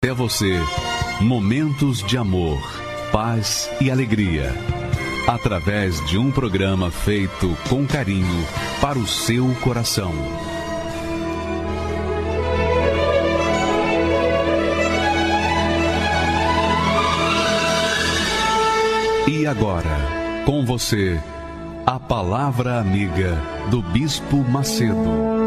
Até você, momentos de amor, paz e alegria. Através de um programa feito com carinho para o seu coração. E agora, com você, a Palavra Amiga do Bispo Macedo.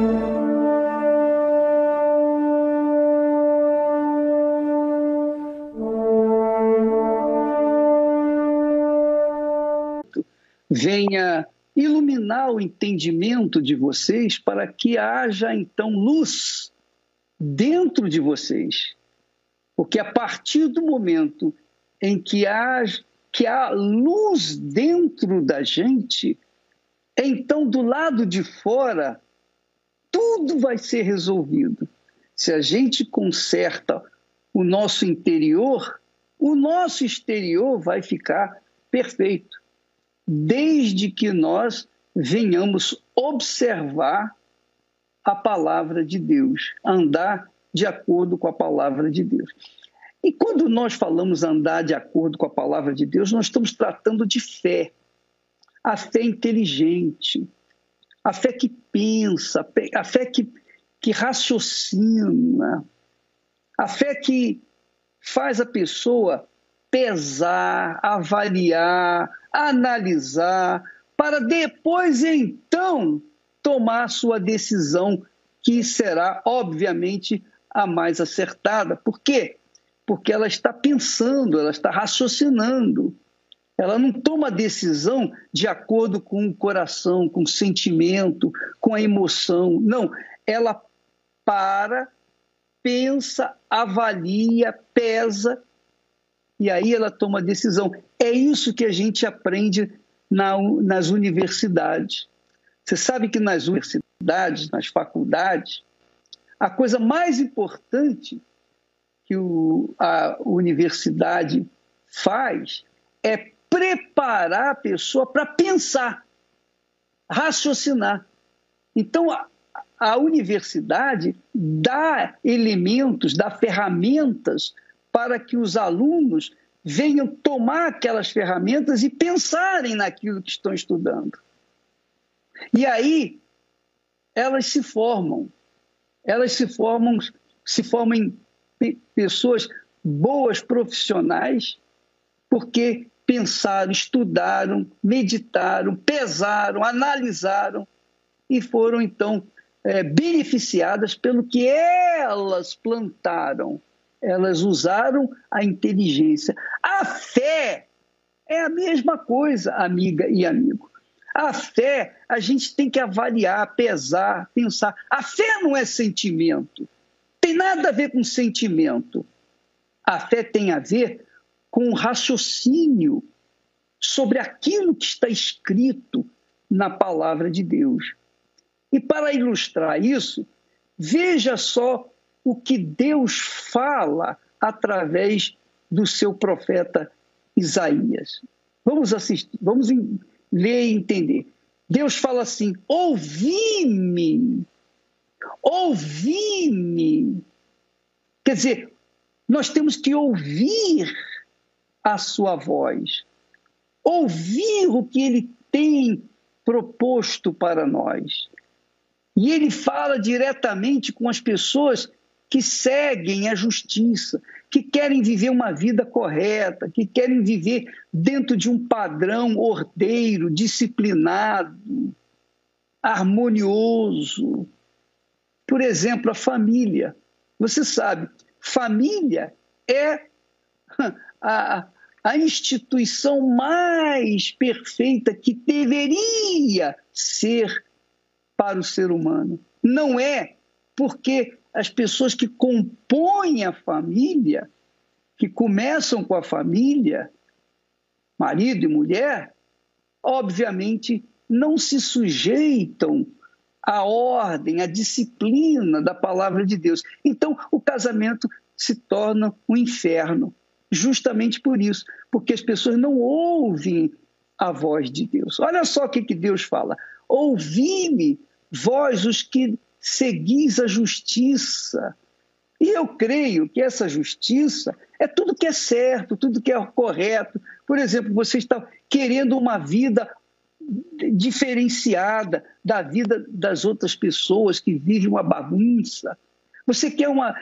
Venha iluminar o entendimento de vocês para que haja então luz dentro de vocês. Porque a partir do momento em que há, que há luz dentro da gente, então do lado de fora, tudo vai ser resolvido. Se a gente conserta o nosso interior, o nosso exterior vai ficar perfeito desde que nós venhamos observar a palavra de Deus, andar de acordo com a palavra de Deus. E quando nós falamos andar de acordo com a palavra de Deus, nós estamos tratando de fé. A fé inteligente, a fé que pensa, a fé que, que raciocina, a fé que faz a pessoa pesar, avaliar, analisar, para depois então tomar sua decisão, que será, obviamente, a mais acertada. Por quê? Porque ela está pensando, ela está raciocinando. Ela não toma decisão de acordo com o coração, com o sentimento, com a emoção. Não, ela para, pensa, avalia, pesa e aí ela toma a decisão. É isso que a gente aprende na, nas universidades. Você sabe que nas universidades, nas faculdades, a coisa mais importante que o, a universidade faz é preparar a pessoa para pensar, raciocinar. Então, a, a universidade dá elementos, dá ferramentas para que os alunos venham tomar aquelas ferramentas e pensarem naquilo que estão estudando. E aí elas se formam, elas se formam, se formam em pessoas boas profissionais, porque pensaram, estudaram, meditaram, pesaram, analisaram e foram então é, beneficiadas pelo que elas plantaram elas usaram a inteligência. A fé é a mesma coisa, amiga e amigo. A fé, a gente tem que avaliar, pesar, pensar. A fé não é sentimento. Tem nada a ver com sentimento. A fé tem a ver com raciocínio sobre aquilo que está escrito na palavra de Deus. E para ilustrar isso, veja só o que Deus fala através do seu profeta Isaías. Vamos assistir, vamos ler e entender. Deus fala assim: ouvi-me, ouvi-me. Quer dizer, nós temos que ouvir a sua voz, ouvir o que ele tem proposto para nós. E ele fala diretamente com as pessoas que seguem a justiça, que querem viver uma vida correta, que querem viver dentro de um padrão ordeiro, disciplinado, harmonioso. Por exemplo, a família. Você sabe, família é a, a instituição mais perfeita que deveria ser para o ser humano. Não é porque as pessoas que compõem a família, que começam com a família, marido e mulher, obviamente não se sujeitam à ordem, à disciplina da palavra de Deus. Então, o casamento se torna um inferno, justamente por isso, porque as pessoas não ouvem a voz de Deus. Olha só o que, que Deus fala: ouvi-me, vós os que seguis a justiça, E eu creio que essa justiça é tudo que é certo, tudo que é correto. Por exemplo, você está querendo uma vida diferenciada da vida das outras pessoas que vivem uma bagunça. Você quer uma,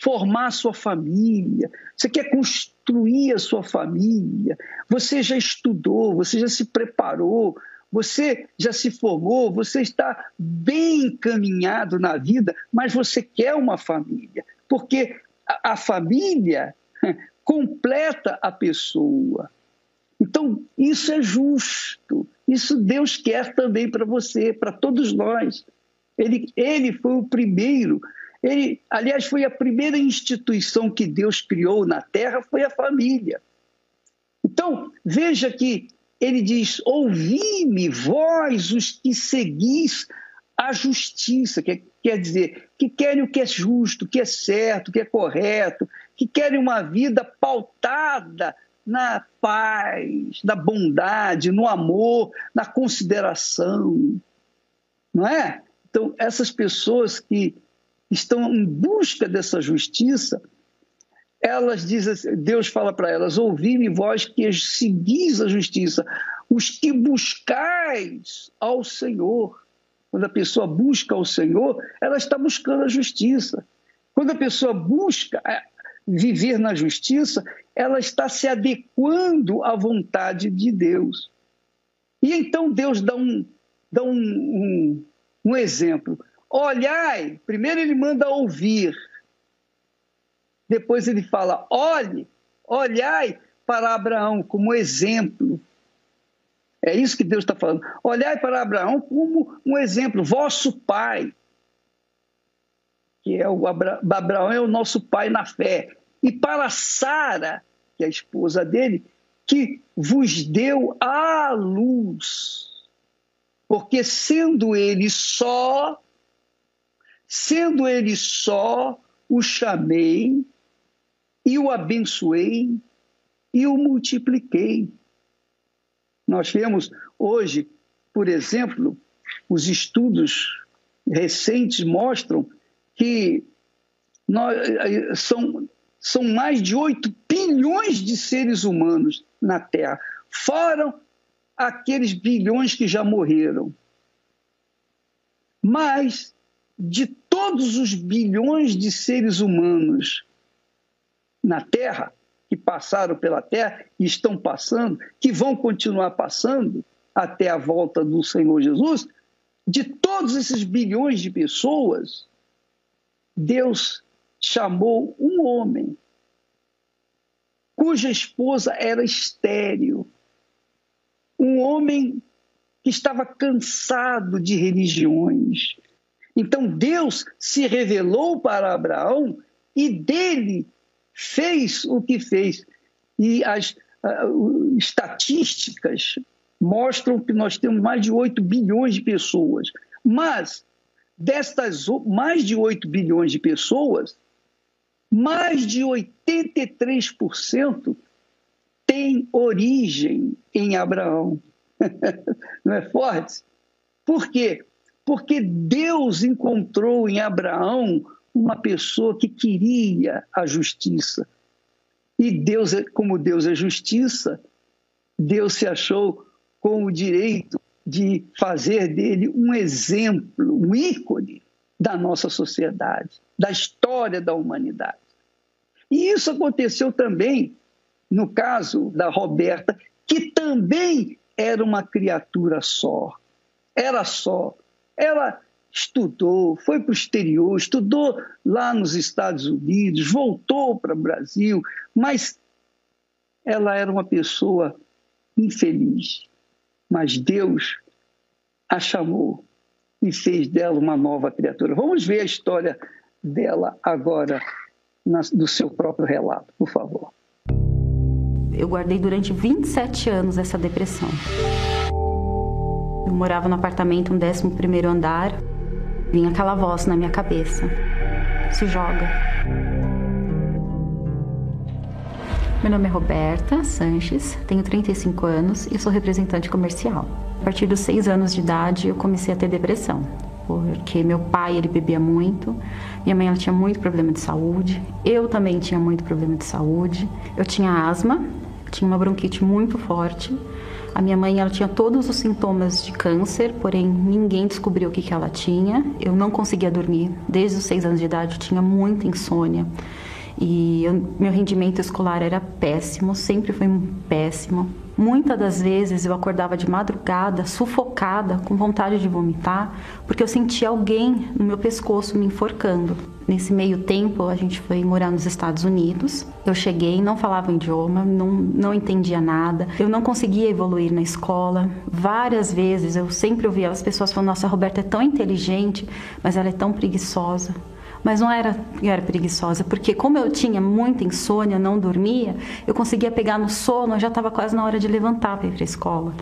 formar a sua família, você quer construir a sua família, você já estudou, você já se preparou, você já se formou, você está bem encaminhado na vida, mas você quer uma família, porque a, família completa a pessoa. Então, isso é justo. Isso Deus quer também para você, para todos nós. Ele, ele foi o primeiro. Ele, aliás, foi a primeira instituição que Deus criou na terra, foi a família. Então, veja que ele diz: Ouvi-me, vós, os que seguis a justiça, que quer dizer, que querem o que é justo, o que é certo, o que é correto, que querem uma vida pautada na paz, na bondade, no amor, na consideração. Não é? Então, essas pessoas que estão em busca dessa justiça, elas dizem, assim, Deus fala para elas: ouvi-me vós que seguis a justiça, os que buscais ao Senhor. Quando a pessoa busca ao Senhor, ela está buscando a justiça. Quando a pessoa busca é, viver na justiça, ela está se adequando à vontade de Deus. E então Deus dá um, dá um, um, um exemplo. Olhai, primeiro ele manda ouvir depois ele fala: olhe, olhai para Abraão como exemplo. É isso que Deus está falando. Olhai para Abraão como um exemplo, vosso pai. Que é o Abra... Abraão é o nosso pai na fé. E para Sara, que é a esposa dele, que vos deu a luz. Porque sendo ele só, sendo ele só, o chamei e o abençoei e o multipliquei. Nós vemos hoje, por exemplo, os estudos recentes mostram que nós, são, são mais de 8 bilhões de seres humanos na Terra, fora aqueles bilhões que já morreram. Mas de todos os bilhões de seres humanos na Terra, que passaram pela Terra e estão passando, que vão continuar passando até a volta do Senhor Jesus, de todos esses bilhões de pessoas, Deus chamou um homem cuja esposa era estéril, um homem que estava cansado de religiões. Então Deus se revelou para Abraão e dele fez o que fez. E as uh, estatísticas mostram que nós temos mais de 8 bilhões de pessoas. Mas, destas mais de 8 bilhões de pessoas, mais de 83% tem origem em Abraão. Não é forte? Por quê? Porque Deus encontrou em Abraão uma pessoa que queria a justiça. E Deus, é, como Deus é justiça, Deus se achou com o direito de fazer dele um exemplo, um ícone da nossa sociedade, da história da humanidade. E isso aconteceu também no caso da Roberta, que também era uma criatura só. Era só. Ela estudou, foi para o exterior, estudou lá nos Estados Unidos, voltou para o Brasil, mas ela era uma pessoa infeliz. Mas Deus a chamou e fez dela uma nova criatura. Vamos ver a história dela agora no seu próprio relato, por favor. Eu guardei durante 27 anos essa depressão. Eu morava no apartamento, um 11 andar, Vinha aquela voz na minha cabeça: se joga. Meu nome é Roberta Sanches, tenho 35 anos e sou representante comercial. A partir dos 6 anos de idade, eu comecei a ter depressão. porque meu pai ele bebia muito, minha mãe ela tinha muito problema de saúde, eu também tinha muito problema de saúde, eu tinha asma, tinha uma bronquite muito forte. A minha mãe ela tinha todos os sintomas de câncer, porém ninguém descobriu o que, que ela tinha. Eu não conseguia dormir desde os seis anos de idade, eu tinha muita insônia e eu, meu rendimento escolar era péssimo, sempre foi péssimo. Muitas das vezes eu acordava de madrugada, sufocada, com vontade de vomitar, porque eu sentia alguém no meu pescoço me enforcando. Nesse meio tempo, a gente foi morar nos Estados Unidos. Eu cheguei, não falava idioma, não, não entendia nada. Eu não conseguia evoluir na escola. Várias vezes eu sempre ouvia as pessoas falando: Nossa, a Roberta é tão inteligente, mas ela é tão preguiçosa. Mas não era eu era preguiçosa, porque como eu tinha muita insônia, não dormia, eu conseguia pegar no sono, já estava quase na hora de levantar para ir para a escola.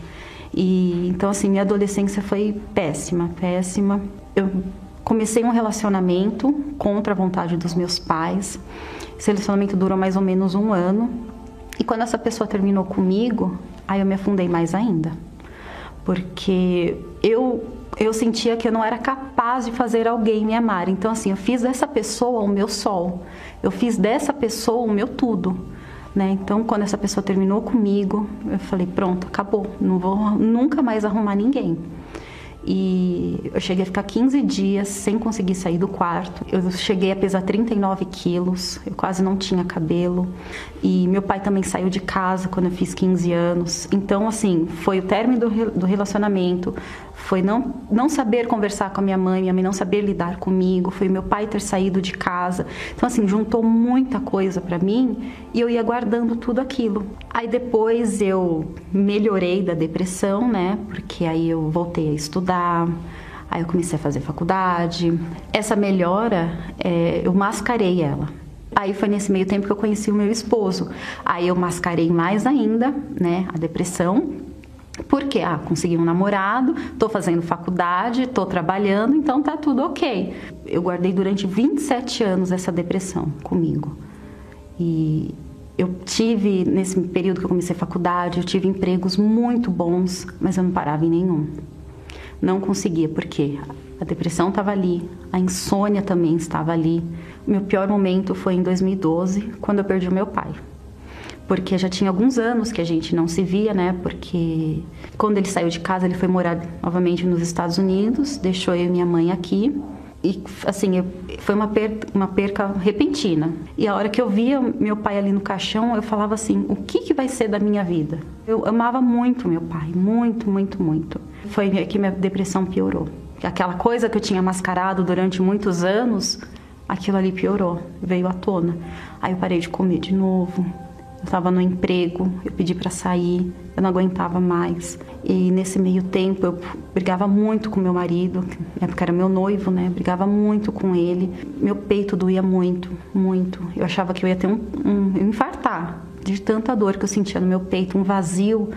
E então assim, minha adolescência foi péssima, péssima. Eu comecei um relacionamento contra a vontade dos meus pais. Esse relacionamento durou mais ou menos um ano. E quando essa pessoa terminou comigo, aí eu me afundei mais ainda. Porque eu eu sentia que eu não era capaz de fazer alguém me amar. Então, assim, eu fiz dessa pessoa o meu sol, eu fiz dessa pessoa o meu tudo. Né? Então, quando essa pessoa terminou comigo, eu falei: pronto, acabou, não vou nunca mais arrumar ninguém. E eu cheguei a ficar 15 dias sem conseguir sair do quarto. Eu cheguei a pesar 39 quilos, eu quase não tinha cabelo. E meu pai também saiu de casa quando eu fiz 15 anos. Então, assim, foi o término do relacionamento, foi não, não saber conversar com a minha mãe, minha mãe não saber lidar comigo, foi meu pai ter saído de casa. Então, assim, juntou muita coisa para mim e eu ia guardando tudo aquilo. Aí depois eu melhorei da depressão, né? Porque aí eu voltei a estudar. Aí eu comecei a fazer faculdade. Essa melhora, é, eu mascarei ela. Aí foi nesse meio tempo que eu conheci o meu esposo. Aí eu mascarei mais ainda, né, a depressão. Porque, ah, consegui um namorado, tô fazendo faculdade, tô trabalhando, então tá tudo ok. Eu guardei durante 27 anos essa depressão comigo. E eu tive, nesse período que eu comecei a faculdade, eu tive empregos muito bons, mas eu não parava em nenhum. Não conseguia, porque a depressão estava ali, a insônia também estava ali. O meu pior momento foi em 2012, quando eu perdi o meu pai porque já tinha alguns anos que a gente não se via, né? Porque quando ele saiu de casa, ele foi morar novamente nos Estados Unidos, deixou eu e minha mãe aqui. E assim, foi uma perca, uma perca repentina. E a hora que eu via meu pai ali no caixão, eu falava assim: o que, que vai ser da minha vida? Eu amava muito meu pai, muito, muito, muito. Foi que minha depressão piorou. Aquela coisa que eu tinha mascarado durante muitos anos, aquilo ali piorou, veio à tona. Aí eu parei de comer de novo, eu estava no emprego, eu pedi para sair, eu não aguentava mais. E nesse meio tempo eu brigava muito com meu marido, na época era meu noivo, né? Brigava muito com ele. Meu peito doía muito, muito. Eu achava que eu ia ter um, um eu infartar de tanta dor que eu sentia no meu peito, um vazio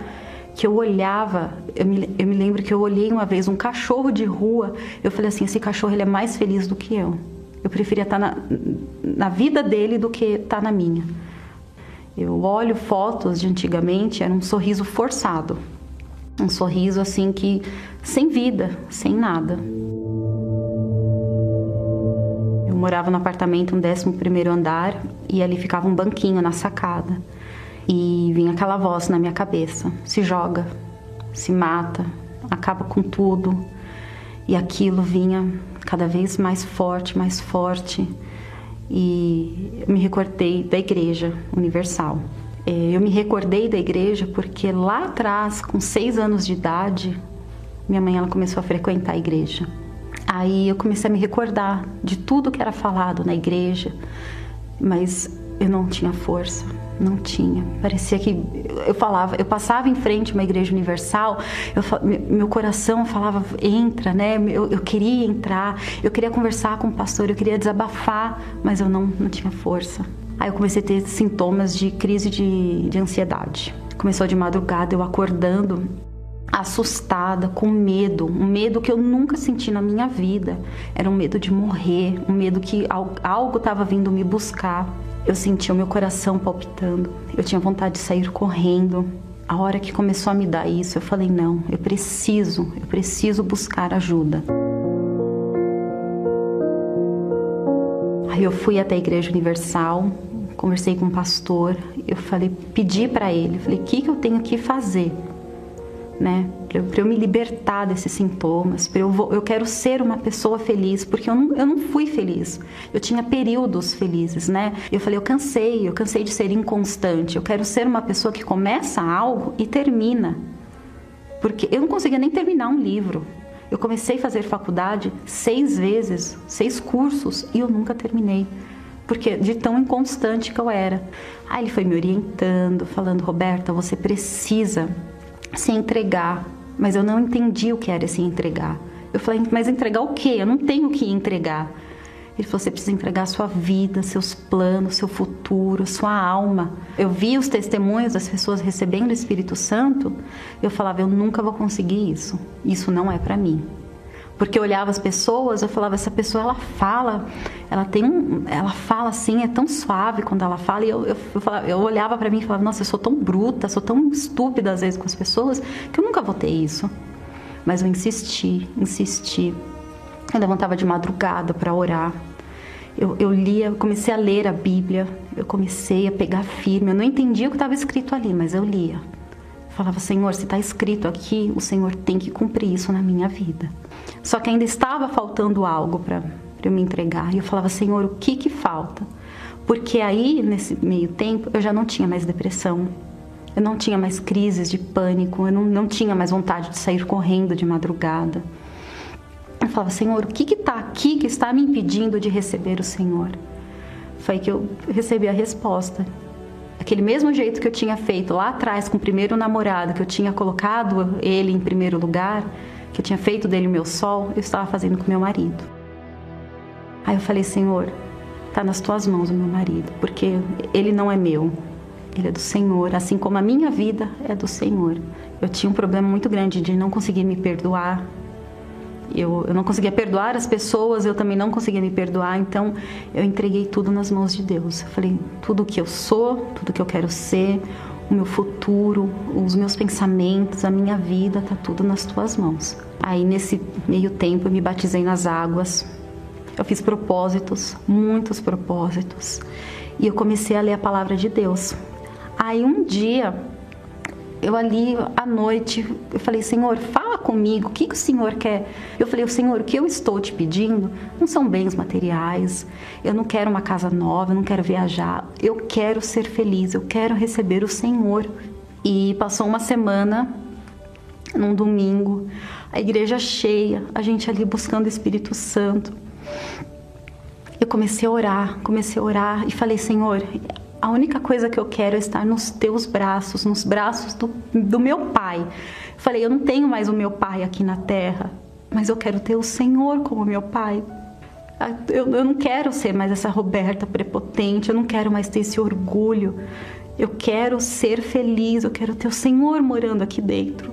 que eu olhava, eu me, eu me lembro que eu olhei uma vez um cachorro de rua, eu falei assim, esse cachorro ele é mais feliz do que eu. Eu preferia estar na, na vida dele do que estar na minha. Eu olho fotos de antigamente, era um sorriso forçado. Um sorriso assim que sem vida, sem nada. Eu morava no apartamento, um 11 primeiro andar, e ali ficava um banquinho na sacada. E vinha aquela voz na minha cabeça: se joga, se mata, acaba com tudo. E aquilo vinha cada vez mais forte, mais forte e me recordei da Igreja Universal. É, eu me recordei da igreja porque lá atrás, com seis anos de idade, minha mãe ela começou a frequentar a igreja. Aí eu comecei a me recordar de tudo que era falado na igreja, mas eu não tinha força, não tinha. Parecia que eu falava, eu passava em frente a uma igreja universal, eu, meu coração falava, entra, né? Eu, eu, queria entrar, eu queria conversar com o pastor, eu queria desabafar, mas eu não, não tinha força. Aí eu comecei a ter sintomas de crise de, de ansiedade. Começou de madrugada, eu acordando assustada, com medo, um medo que eu nunca senti na minha vida. Era um medo de morrer, um medo que algo estava vindo me buscar. Eu sentia o meu coração palpitando. Eu tinha vontade de sair correndo. A hora que começou a me dar isso, eu falei: não, eu preciso, eu preciso buscar ajuda. Aí eu fui até a Igreja Universal, conversei com o um pastor, eu falei, pedi para ele, falei, o que, que eu tenho que fazer, né? Para eu, me libertar desses sintomas, para eu, eu quero ser uma pessoa feliz, porque eu não, eu não fui feliz, eu tinha períodos felizes, né, eu falei, eu cansei, eu cansei de ser inconstante, eu quero ser uma pessoa que começa algo e termina, porque eu não conseguia nem terminar um livro, eu comecei a fazer faculdade seis vezes, seis cursos, e eu nunca terminei. Porque de tão inconstante que eu era. Aí ele foi me orientando, falando: Roberta, você precisa se entregar. Mas eu não entendi o que era se entregar. Eu falei: mas entregar o quê? Eu não tenho o que entregar. Ele falou: você precisa entregar sua vida, seus planos, seu futuro, sua alma. Eu vi os testemunhos das pessoas recebendo o Espírito Santo. Eu falava: eu nunca vou conseguir isso. Isso não é para mim porque eu olhava as pessoas, eu falava essa pessoa ela fala, ela tem um, ela fala assim, é tão suave quando ela fala e eu eu, eu, falava, eu olhava para mim e falava, nossa, eu sou tão bruta, sou tão estúpida às vezes com as pessoas que eu nunca vou ter isso. Mas eu insisti, insisti. Eu levantava de madrugada para orar. Eu, eu lia, eu comecei a ler a Bíblia, eu comecei a pegar firme. Eu não entendia o que estava escrito ali, mas eu lia. Eu falava, Senhor, se está escrito aqui, o Senhor tem que cumprir isso na minha vida. Só que ainda estava faltando algo para eu me entregar. E eu falava, Senhor, o que que falta? Porque aí, nesse meio tempo, eu já não tinha mais depressão. Eu não tinha mais crises de pânico. Eu não, não tinha mais vontade de sair correndo de madrugada. Eu falava, Senhor, o que está aqui que está me impedindo de receber o Senhor? Foi que eu recebi a resposta. Aquele mesmo jeito que eu tinha feito lá atrás com o primeiro namorado, que eu tinha colocado ele em primeiro lugar, que eu tinha feito dele o meu sol, eu estava fazendo com meu marido. Aí eu falei, Senhor, está nas tuas mãos o meu marido, porque ele não é meu, ele é do Senhor, assim como a minha vida é do Senhor. Eu tinha um problema muito grande de não conseguir me perdoar. Eu, eu não conseguia perdoar as pessoas, eu também não conseguia me perdoar, então eu entreguei tudo nas mãos de Deus. Eu falei, tudo que eu sou, tudo que eu quero ser, o meu futuro, os meus pensamentos, a minha vida, tá tudo nas tuas mãos. Aí nesse meio tempo eu me batizei nas águas. Eu fiz propósitos, muitos propósitos. E eu comecei a ler a palavra de Deus. Aí um dia eu ali à noite, eu falei, Senhor, fala comigo, o que, que o Senhor quer? Eu falei, Senhor, o que eu estou te pedindo não são bens materiais, eu não quero uma casa nova, eu não quero viajar, eu quero ser feliz, eu quero receber o Senhor. E passou uma semana, num domingo, a igreja cheia, a gente ali buscando o Espírito Santo. Eu comecei a orar, comecei a orar e falei, Senhor, a única coisa que eu quero é estar nos teus braços, nos braços do, do meu pai. Falei, eu não tenho mais o meu pai aqui na terra, mas eu quero ter o Senhor como meu pai. Ah, eu, eu não quero ser mais essa Roberta prepotente, eu não quero mais ter esse orgulho. Eu quero ser feliz, eu quero ter o Senhor morando aqui dentro.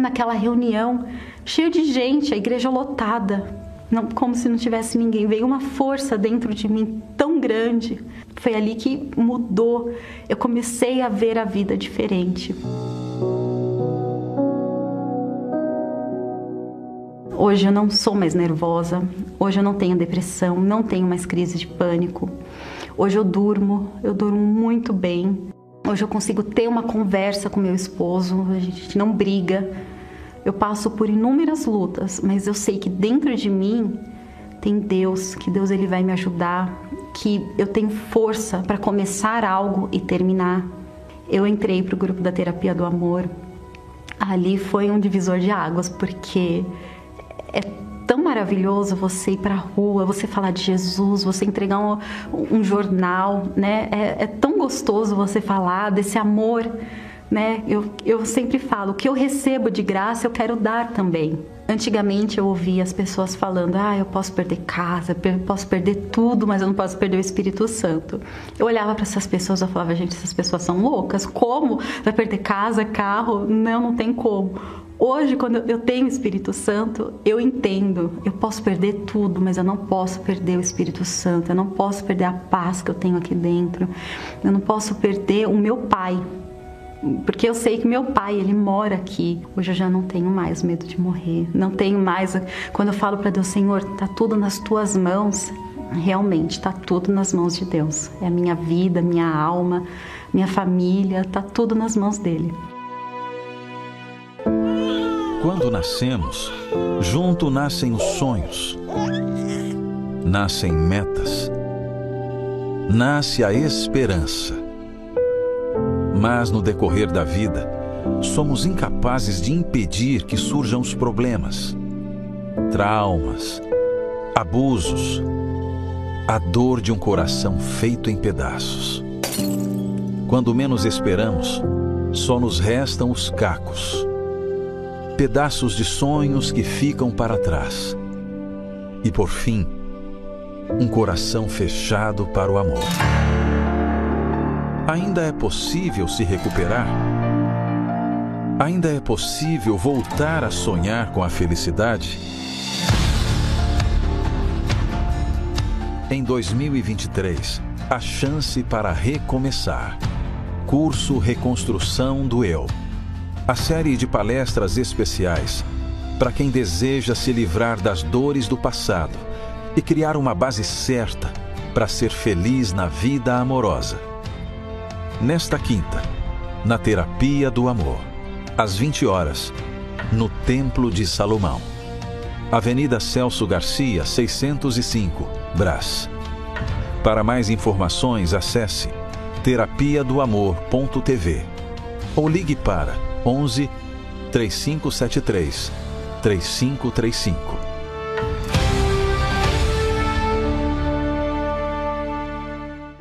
Naquela reunião, cheio de gente, a igreja lotada, não, como se não tivesse ninguém. Veio uma força dentro de mim tão grande. Foi ali que mudou. Eu comecei a ver a vida diferente. Hoje eu não sou mais nervosa, hoje eu não tenho depressão, não tenho mais crise de pânico. Hoje eu durmo, eu durmo muito bem. Hoje eu consigo ter uma conversa com meu esposo, a gente não briga, eu passo por inúmeras lutas, mas eu sei que dentro de mim tem Deus, que Deus ele vai me ajudar, que eu tenho força para começar algo e terminar. Eu entrei para o grupo da terapia do amor. Ali foi um divisor de águas, porque é tão maravilhoso você ir para a rua, você falar de Jesus, você entregar um, um jornal, né? É, é tão gostoso você falar desse amor né? Eu, eu sempre falo, o que eu recebo de graça eu quero dar também. Antigamente eu ouvia as pessoas falando: ah, eu posso perder casa, eu posso perder tudo, mas eu não posso perder o Espírito Santo. Eu olhava para essas pessoas e falava: gente, essas pessoas são loucas. Como? Vai perder casa, carro? Não, não tem como. Hoje, quando eu tenho o Espírito Santo, eu entendo. Eu posso perder tudo, mas eu não posso perder o Espírito Santo. Eu não posso perder a paz que eu tenho aqui dentro. Eu não posso perder o meu Pai, porque eu sei que meu pai, ele mora aqui. Hoje eu já não tenho mais medo de morrer. Não tenho mais quando eu falo para Deus, Senhor, tá tudo nas tuas mãos. realmente está tudo nas mãos de Deus. É a minha vida, minha alma, minha família, está tudo nas mãos dele. Quando nascemos, junto nascem os sonhos, nascem metas, nasce a esperança. Mas no decorrer da vida, somos incapazes de impedir que surjam os problemas, traumas, abusos, a dor de um coração feito em pedaços. Quando menos esperamos, só nos restam os cacos, pedaços de sonhos que ficam para trás. E por fim, um coração fechado para o amor. Ainda é possível se recuperar? Ainda é possível voltar a sonhar com a felicidade? Em 2023, a chance para recomeçar. Curso Reconstrução do Eu. A série de palestras especiais para quem deseja se livrar das dores do passado e criar uma base certa para ser feliz na vida amorosa. Nesta quinta, na Terapia do Amor, às 20 horas, no Templo de Salomão. Avenida Celso Garcia, 605 Brás. Para mais informações, acesse terapia do amor.tv ou ligue para 11 3573 3535.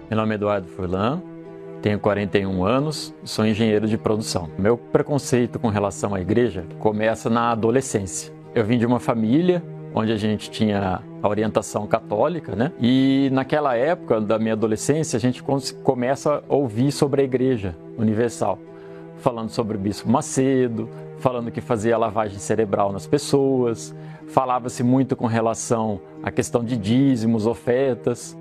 Meu nome é Eduardo Furlan, tenho 41 anos, sou engenheiro de produção. Meu preconceito com relação à igreja começa na adolescência. Eu vim de uma família onde a gente tinha a orientação católica, né? E naquela época da minha adolescência, a gente começa a ouvir sobre a Igreja Universal, falando sobre o Bispo Macedo, falando que fazia lavagem cerebral nas pessoas, falava-se muito com relação à questão de dízimos, ofertas.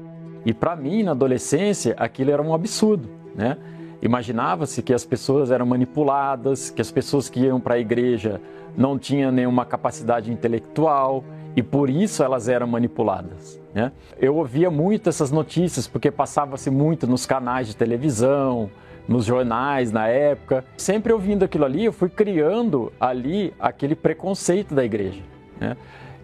E para mim, na adolescência, aquilo era um absurdo, né? Imaginava-se que as pessoas eram manipuladas, que as pessoas que iam para a igreja não tinham nenhuma capacidade intelectual, e por isso elas eram manipuladas. Né? Eu ouvia muito essas notícias porque passava-se muito nos canais de televisão, nos jornais na época. Sempre ouvindo aquilo ali, eu fui criando ali aquele preconceito da igreja. Né?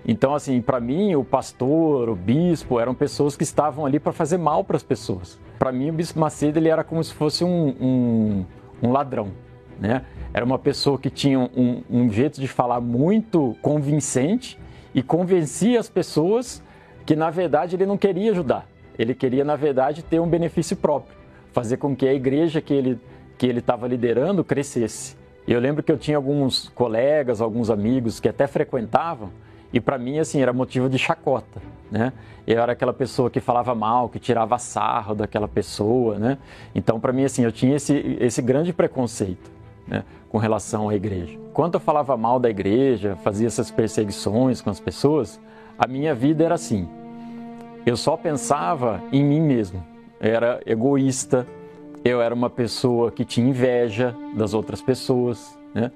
Então, assim, para mim, o pastor, o bispo, eram pessoas que estavam ali para fazer mal para as pessoas. Para mim, o bispo Macedo ele era como se fosse um, um, um ladrão, né? Era uma pessoa que tinha um, um jeito de falar muito convincente e convencia as pessoas que na verdade ele não queria ajudar. Ele queria na verdade ter um benefício próprio, fazer com que a igreja que ele que ele estava liderando crescesse. Eu lembro que eu tinha alguns colegas, alguns amigos que até frequentavam e para mim assim era motivo de chacota, né? Eu era aquela pessoa que falava mal, que tirava sarro daquela pessoa, né? Então para mim assim eu tinha esse esse grande preconceito né, com relação à igreja. Quando eu falava mal da igreja, fazia essas perseguições com as pessoas, a minha vida era assim. Eu só pensava em mim mesmo. Eu era egoísta, eu era uma pessoa que tinha inveja das outras pessoas, né?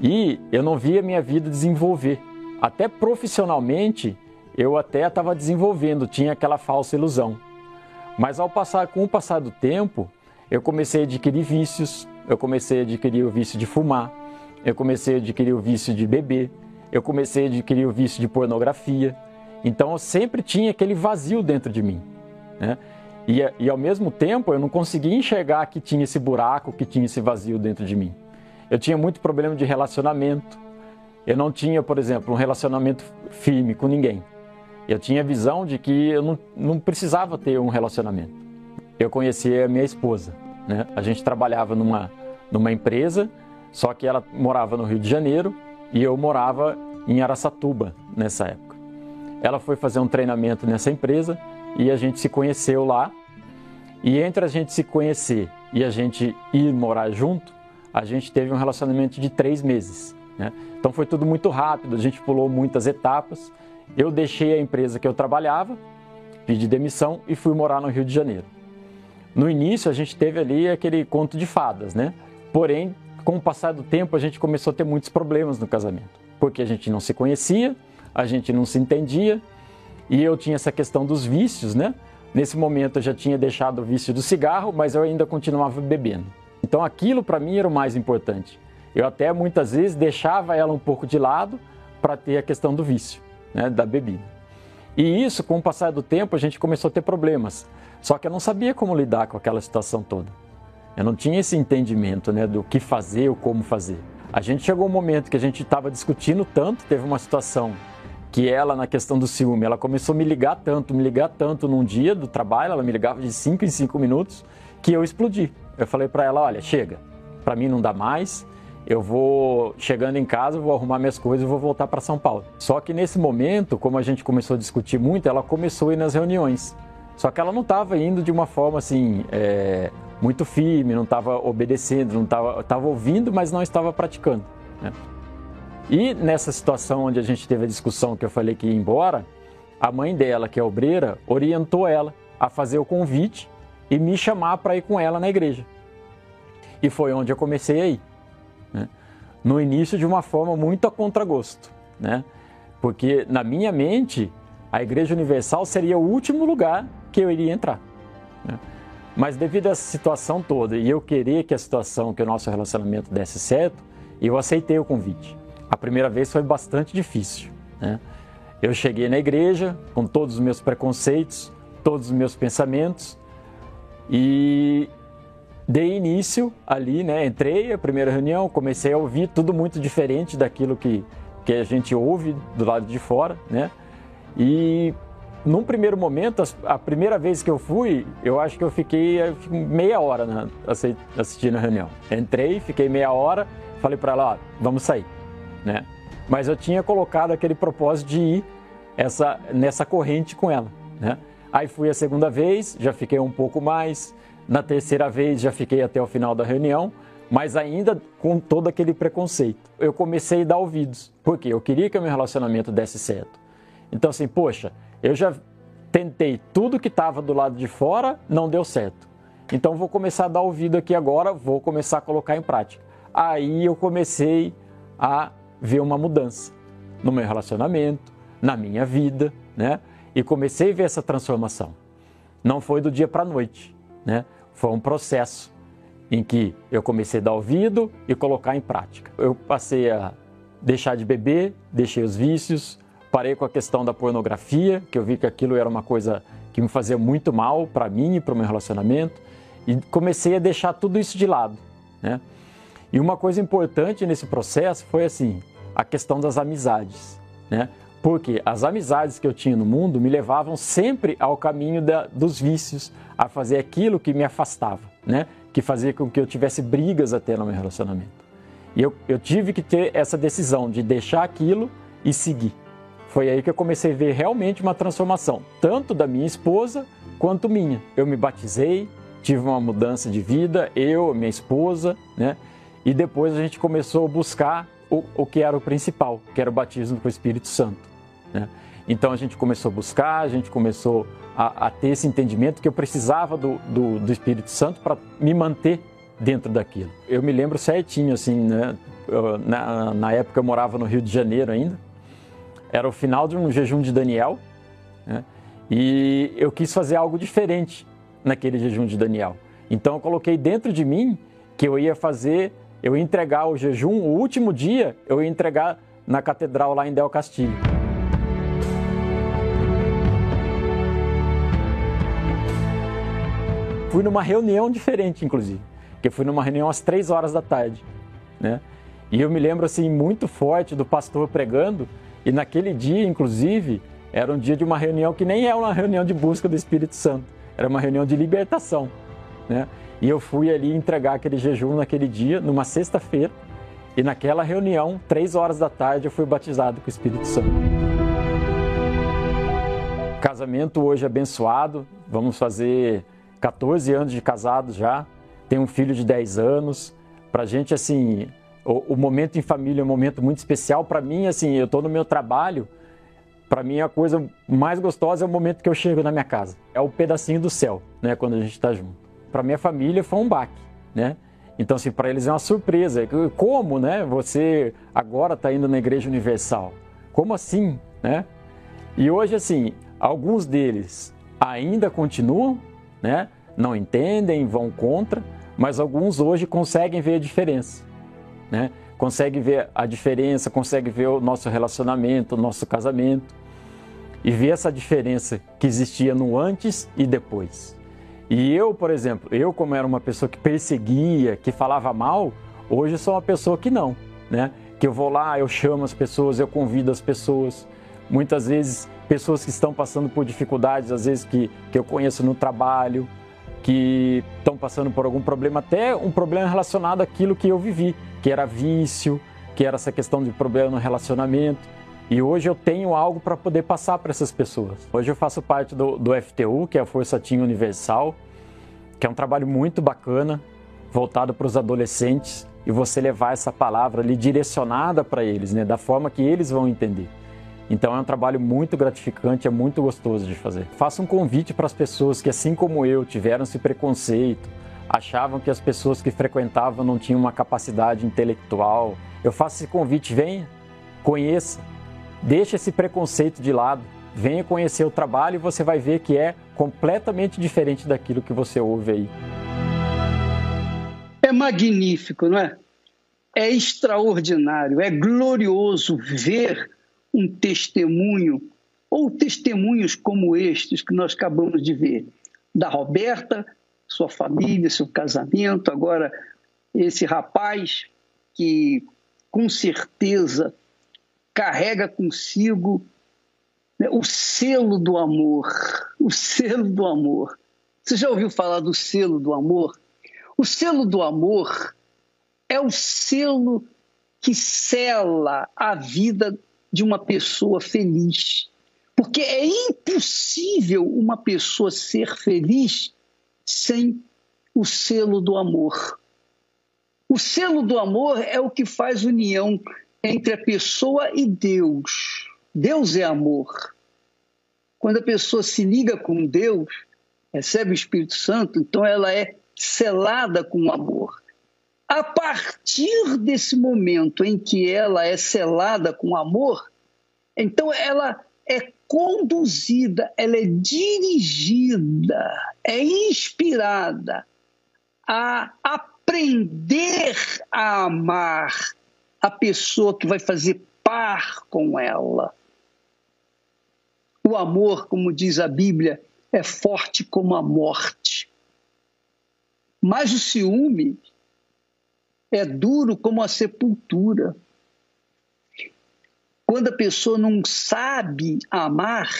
E eu não via minha vida desenvolver. Até profissionalmente, eu até estava desenvolvendo, tinha aquela falsa ilusão. Mas ao passar com o passar do tempo, eu comecei a adquirir vícios, eu comecei a adquirir o vício de fumar, eu comecei a adquirir o vício de beber, eu comecei a adquirir o vício de pornografia. Então eu sempre tinha aquele vazio dentro de mim. Né? E, e ao mesmo tempo eu não conseguia enxergar que tinha esse buraco, que tinha esse vazio dentro de mim. Eu tinha muito problema de relacionamento. Eu não tinha, por exemplo, um relacionamento firme com ninguém. Eu tinha a visão de que eu não, não precisava ter um relacionamento. Eu conheci a minha esposa. Né? A gente trabalhava numa, numa empresa, só que ela morava no Rio de Janeiro e eu morava em Araçatuba nessa época. Ela foi fazer um treinamento nessa empresa e a gente se conheceu lá. E entre a gente se conhecer e a gente ir morar junto, a gente teve um relacionamento de três meses. Né? Então foi tudo muito rápido, a gente pulou muitas etapas. Eu deixei a empresa que eu trabalhava, pedi demissão e fui morar no Rio de Janeiro. No início a gente teve ali aquele conto de fadas, né? Porém, com o passar do tempo a gente começou a ter muitos problemas no casamento, porque a gente não se conhecia, a gente não se entendia E eu tinha essa questão dos vícios, né? Nesse momento eu já tinha deixado o vício do cigarro, mas eu ainda continuava bebendo. Então aquilo para mim era o mais importante. Eu até muitas vezes deixava ela um pouco de lado para ter a questão do vício, né, da bebida. E isso, com o passar do tempo, a gente começou a ter problemas. Só que eu não sabia como lidar com aquela situação toda. Eu não tinha esse entendimento né, do que fazer ou como fazer. A gente chegou um momento que a gente estava discutindo tanto, teve uma situação que ela, na questão do ciúme, ela começou a me ligar tanto, me ligar tanto num dia do trabalho, ela me ligava de 5 em 5 minutos, que eu explodi. Eu falei para ela, olha, chega, para mim não dá mais, eu vou chegando em casa, vou arrumar minhas coisas e vou voltar para São Paulo. Só que nesse momento, como a gente começou a discutir muito, ela começou a ir nas reuniões. Só que ela não estava indo de uma forma assim é, muito firme, não estava obedecendo, não estava ouvindo, mas não estava praticando. Né? E nessa situação onde a gente teve a discussão que eu falei que ia embora, a mãe dela, que é obreira, orientou ela a fazer o convite e me chamar para ir com ela na igreja. E foi onde eu comecei a ir. No início, de uma forma muito a contragosto, né? porque na minha mente, a Igreja Universal seria o último lugar que eu iria entrar. Né? Mas devido a essa situação toda e eu querer que a situação, que o nosso relacionamento desse certo, eu aceitei o convite. A primeira vez foi bastante difícil. Né? Eu cheguei na igreja com todos os meus preconceitos, todos os meus pensamentos e dei início ali, né? Entrei a primeira reunião, comecei a ouvir tudo muito diferente daquilo que, que a gente ouve do lado de fora, né? E num primeiro momento, a primeira vez que eu fui, eu acho que eu fiquei meia hora né, assistindo a reunião. Entrei, fiquei meia hora, falei para ela, vamos sair né? Mas eu tinha colocado aquele propósito de ir essa, nessa corrente com ela, né? Aí fui a segunda vez, já fiquei um pouco mais. Na terceira vez já fiquei até o final da reunião, mas ainda com todo aquele preconceito. Eu comecei a dar ouvidos, porque eu queria que o meu relacionamento desse certo. Então assim, poxa, eu já tentei tudo que estava do lado de fora, não deu certo. Então vou começar a dar ouvido aqui agora, vou começar a colocar em prática. Aí eu comecei a ver uma mudança no meu relacionamento, na minha vida, né? E comecei a ver essa transformação. Não foi do dia para a noite, né? Foi um processo em que eu comecei a dar ouvido e colocar em prática. Eu passei a deixar de beber, deixei os vícios, parei com a questão da pornografia, que eu vi que aquilo era uma coisa que me fazia muito mal para mim e para o meu relacionamento, e comecei a deixar tudo isso de lado, né? E uma coisa importante nesse processo foi assim, a questão das amizades, né? Porque as amizades que eu tinha no mundo me levavam sempre ao caminho da, dos vícios, a fazer aquilo que me afastava, né? Que fazia com que eu tivesse brigas até no meu relacionamento. E eu, eu tive que ter essa decisão de deixar aquilo e seguir. Foi aí que eu comecei a ver realmente uma transformação, tanto da minha esposa quanto minha. Eu me batizei, tive uma mudança de vida, eu, minha esposa, né? E depois a gente começou a buscar o, o que era o principal, que era o batismo com o Espírito Santo. Né? Então a gente começou a buscar, a gente começou a, a ter esse entendimento que eu precisava do, do, do Espírito Santo para me manter dentro daquilo. Eu me lembro certinho, assim, né? Eu, na, na, época eu morava no Rio de Janeiro ainda, era o final de um jejum de Daniel, né? e eu quis fazer algo diferente naquele jejum de Daniel. Então eu coloquei dentro de mim que eu ia fazer eu ia entregar o jejum, o último dia, eu ia entregar na catedral lá em Del Castillo. Fui numa reunião diferente, inclusive, que fui numa reunião às três horas da tarde, né? E eu me lembro assim muito forte do pastor pregando, e naquele dia, inclusive, era um dia de uma reunião que nem é uma reunião de busca do Espírito Santo, era uma reunião de libertação, né? E eu fui ali entregar aquele jejum naquele dia, numa sexta-feira, e naquela reunião, três horas da tarde, eu fui batizado com o Espírito Santo. Casamento hoje abençoado, vamos fazer 14 anos de casado já, tenho um filho de 10 anos. Pra gente, assim, o, o momento em família é um momento muito especial. Para mim, assim, eu estou no meu trabalho, para mim a coisa mais gostosa é o momento que eu chego na minha casa. É o pedacinho do céu, né, quando a gente está junto para minha família foi um baque, né? Então, assim, para eles é uma surpresa. Como, né? Você agora está indo na Igreja Universal? Como assim, né? E hoje, assim, Alguns deles ainda continuam, né? não entendem, vão contra, mas alguns hoje conseguem ver a diferença. Né? Conseguem ver a diferença, conseguem ver o nosso relacionamento, o nosso casamento e ver essa diferença que existia no antes e depois. E eu, por exemplo, eu como era uma pessoa que perseguia, que falava mal, hoje sou uma pessoa que não, né? Que eu vou lá, eu chamo as pessoas, eu convido as pessoas. Muitas vezes pessoas que estão passando por dificuldades, às vezes que, que eu conheço no trabalho, que estão passando por algum problema, até um problema relacionado àquilo que eu vivi, que era vício, que era essa questão de problema no relacionamento. E hoje eu tenho algo para poder passar para essas pessoas. Hoje eu faço parte do, do FTU, que é a Força Team Universal, que é um trabalho muito bacana, voltado para os adolescentes, e você levar essa palavra ali direcionada para eles, né, da forma que eles vão entender. Então é um trabalho muito gratificante, é muito gostoso de fazer. Faço um convite para as pessoas que, assim como eu, tiveram esse preconceito, achavam que as pessoas que frequentavam não tinham uma capacidade intelectual. Eu faço esse convite, venha, conheça, deixe esse preconceito de lado, venha conhecer o trabalho e você vai ver que é completamente diferente daquilo que você ouve aí. É magnífico, não é? É extraordinário, é glorioso ver um testemunho, ou testemunhos como estes que nós acabamos de ver, da Roberta, sua família, seu casamento, agora esse rapaz que com certeza carrega consigo né, o selo do amor, o selo do amor. Você já ouviu falar do selo do amor? O selo do amor é o selo que sela a vida de uma pessoa feliz. Porque é impossível uma pessoa ser feliz sem o selo do amor. O selo do amor é o que faz união entre a pessoa e Deus. Deus é amor. Quando a pessoa se liga com Deus, recebe o Espírito Santo, então ela é selada com o amor. A partir desse momento em que ela é selada com amor, então ela é conduzida, ela é dirigida, é inspirada a aprender a amar a pessoa que vai fazer par com ela. O amor, como diz a Bíblia, é forte como a morte. Mas o ciúme é duro como a sepultura. Quando a pessoa não sabe amar,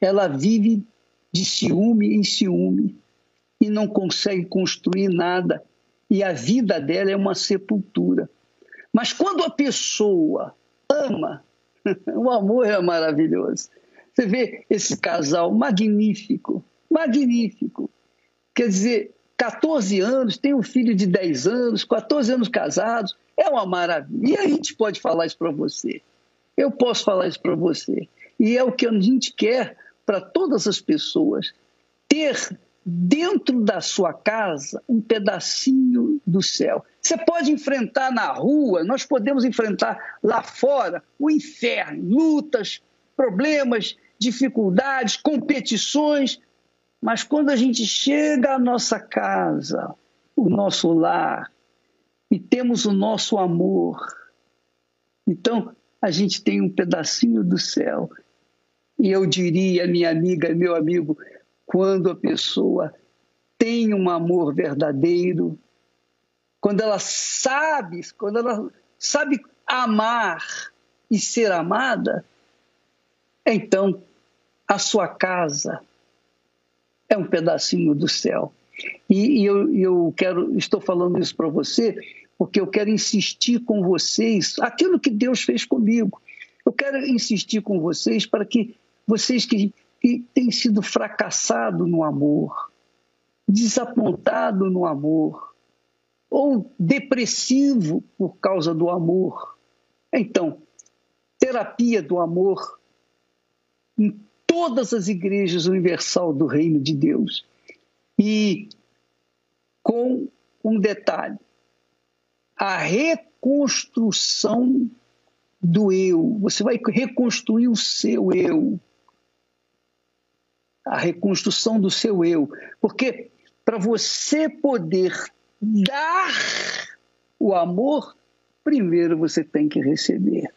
ela vive de ciúme em ciúme e não consegue construir nada. E a vida dela é uma sepultura. Mas quando a pessoa ama, o amor é maravilhoso. Você vê esse casal magnífico, magnífico. Quer dizer, 14 anos, tem um filho de 10 anos, 14 anos casados, é uma maravilha. E a gente pode falar isso para você. Eu posso falar isso para você. E é o que a gente quer para todas as pessoas: ter dentro da sua casa um pedacinho do céu. Você pode enfrentar na rua, nós podemos enfrentar lá fora o inferno, lutas, problemas, dificuldades, competições, mas quando a gente chega à nossa casa, o nosso lar, e temos o nosso amor, então a gente tem um pedacinho do céu. E eu diria, minha amiga, meu amigo, quando a pessoa tem um amor verdadeiro, quando ela sabe, quando ela sabe amar e ser amada, então a sua casa um pedacinho do céu. E, e eu, eu quero, estou falando isso para você porque eu quero insistir com vocês aquilo que Deus fez comigo. Eu quero insistir com vocês para que vocês que, que têm sido fracassados no amor, desapontado no amor, ou depressivo por causa do amor. Então, terapia do amor todas as igrejas universal do reino de Deus. E com um detalhe: a reconstrução do eu. Você vai reconstruir o seu eu. a reconstrução do seu eu. Porque para você poder dar o amor, primeiro você tem que receber.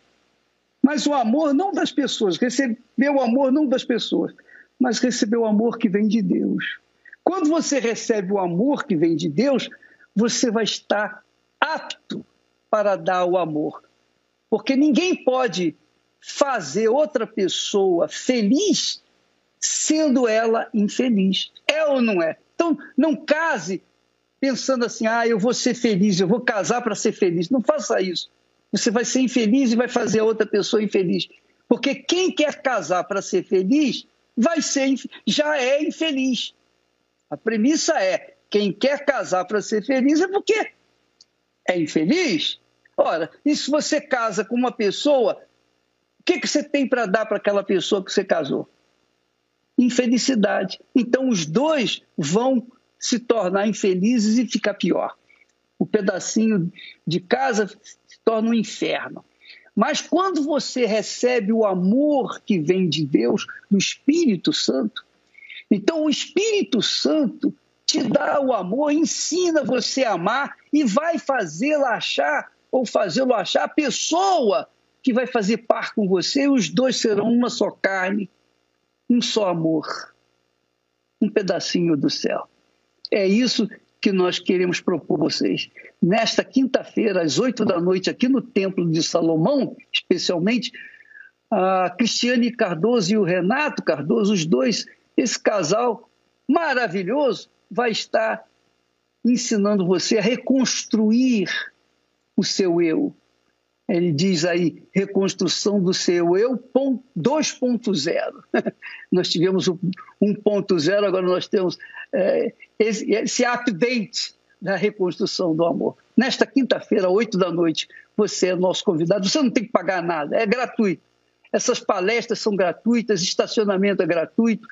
Mas o amor não das pessoas, receber o amor não das pessoas, mas receber o amor que vem de Deus. Quando você recebe o amor que vem de Deus, você vai estar apto para dar o amor. Porque ninguém pode fazer outra pessoa feliz sendo ela infeliz. É ou não é? Então, não case pensando assim, ah, eu vou ser feliz, eu vou casar para ser feliz. Não faça isso. Você vai ser infeliz e vai fazer a outra pessoa infeliz. Porque quem quer casar para ser feliz vai ser já é infeliz. A premissa é: quem quer casar para ser feliz é porque é infeliz. Ora, e se você casa com uma pessoa, o que, que você tem para dar para aquela pessoa que você casou? Infelicidade. Então os dois vão se tornar infelizes e ficar pior. O pedacinho de casa torna um inferno. Mas quando você recebe o amor que vem de Deus, do Espírito Santo, então o Espírito Santo te dá o amor, ensina você a amar e vai fazê-lo achar ou fazê-lo achar a pessoa que vai fazer par com você, e os dois serão uma só carne, um só amor, um pedacinho do céu. É isso que nós queremos propor vocês. Nesta quinta-feira, às oito da noite, aqui no Templo de Salomão, especialmente, a Cristiane Cardoso e o Renato Cardoso, os dois, esse casal maravilhoso, vai estar ensinando você a reconstruir o seu eu. Ele diz aí, reconstrução do seu eu 2.0. nós tivemos o 1.0, agora nós temos é, esse, esse update da reconstrução do amor. Nesta quinta-feira, oito da noite, você é nosso convidado. Você não tem que pagar nada, é gratuito. Essas palestras são gratuitas, estacionamento é gratuito.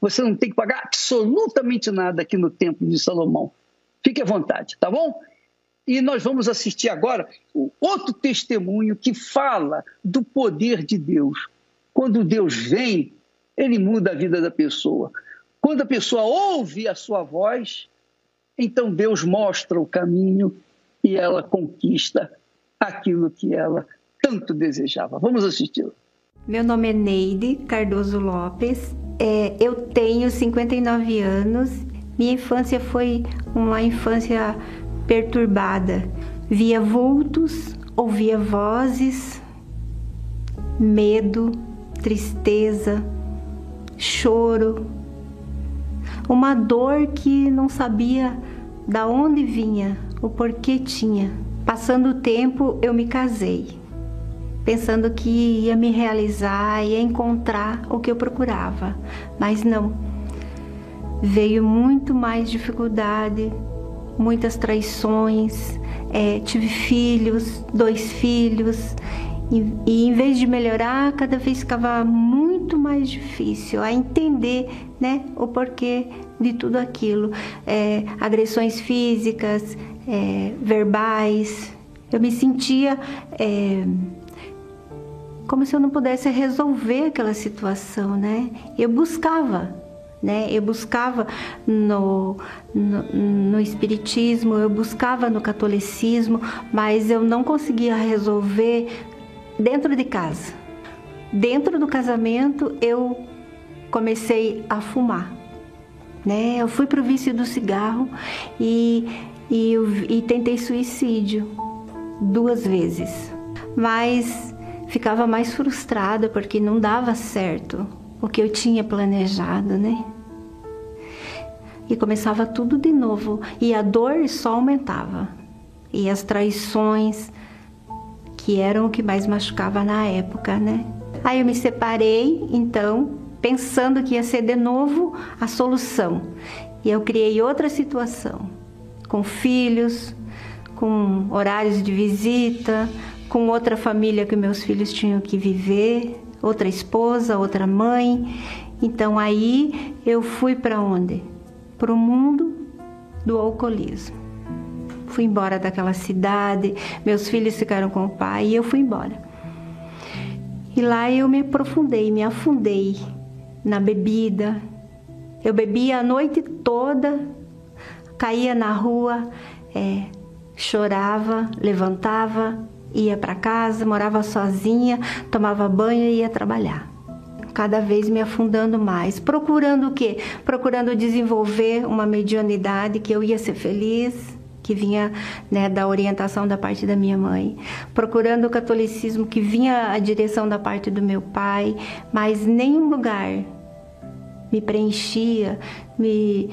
Você não tem que pagar absolutamente nada aqui no Templo de Salomão. Fique à vontade, tá bom? E nós vamos assistir agora outro testemunho que fala do poder de Deus. Quando Deus vem, ele muda a vida da pessoa. Quando a pessoa ouve a sua voz, então Deus mostra o caminho e ela conquista aquilo que ela tanto desejava. Vamos assisti-lo. Meu nome é Neide Cardoso Lopes, é, eu tenho 59 anos. Minha infância foi uma infância perturbada. Via vultos, ouvia vozes, medo, tristeza, choro, uma dor que não sabia da onde vinha, o porquê tinha. Passando o tempo, eu me casei, pensando que ia me realizar, ia encontrar o que eu procurava, mas não. Veio muito mais dificuldade, muitas traições, é, tive filhos, dois filhos, e, em vez de melhorar, cada vez ficava muito mais difícil a entender né, o porquê de tudo aquilo. É, agressões físicas, é, verbais. Eu me sentia é, como se eu não pudesse resolver aquela situação, né? Eu buscava né? Eu buscava no, no, no, espiritismo, eu buscava no catolicismo, mas eu não conseguia resolver dentro de casa. Dentro do casamento eu comecei a fumar, né? Eu fui para o vício do cigarro e, e, e tentei suicídio duas vezes, mas ficava mais frustrada porque não dava certo o que eu tinha planejado, né? E começava tudo de novo e a dor só aumentava. E as traições, que eram o que mais machucava na época, né? Aí eu me separei, então, pensando que ia ser de novo a solução. E eu criei outra situação, com filhos, com horários de visita, com outra família que meus filhos tinham que viver, outra esposa, outra mãe. Então aí eu fui para onde? Para o mundo do alcoolismo. Fui embora daquela cidade, meus filhos ficaram com o pai e eu fui embora. E lá eu me aprofundei, me afundei na bebida, Eu bebia a noite toda, caía na rua, é, chorava, levantava, ia para casa, morava sozinha, tomava banho e ia trabalhar. Cada vez me afundando mais, procurando o quê? Procurando desenvolver uma mediunidade que eu ia ser feliz, que vinha né, da orientação da parte da minha mãe, procurando o catolicismo que vinha a direção da parte do meu pai, mas nenhum lugar me preenchia, me,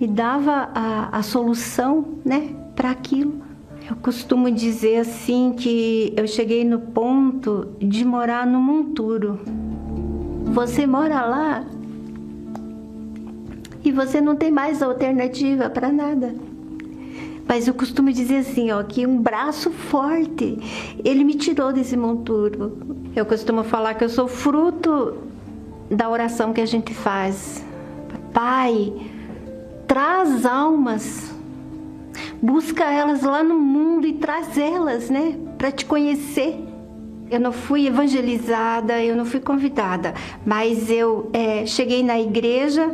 me dava a, a solução né, para aquilo. Eu costumo dizer assim que eu cheguei no ponto de morar no monturo. Você mora lá e você não tem mais alternativa para nada. Mas eu costumo dizer assim, ó, que um braço forte, ele me tirou desse monturo. Eu costumo falar que eu sou fruto da oração que a gente faz. Pai, traz almas, busca elas lá no mundo e traz elas, né, para te conhecer. Eu não fui evangelizada, eu não fui convidada, mas eu é, cheguei na igreja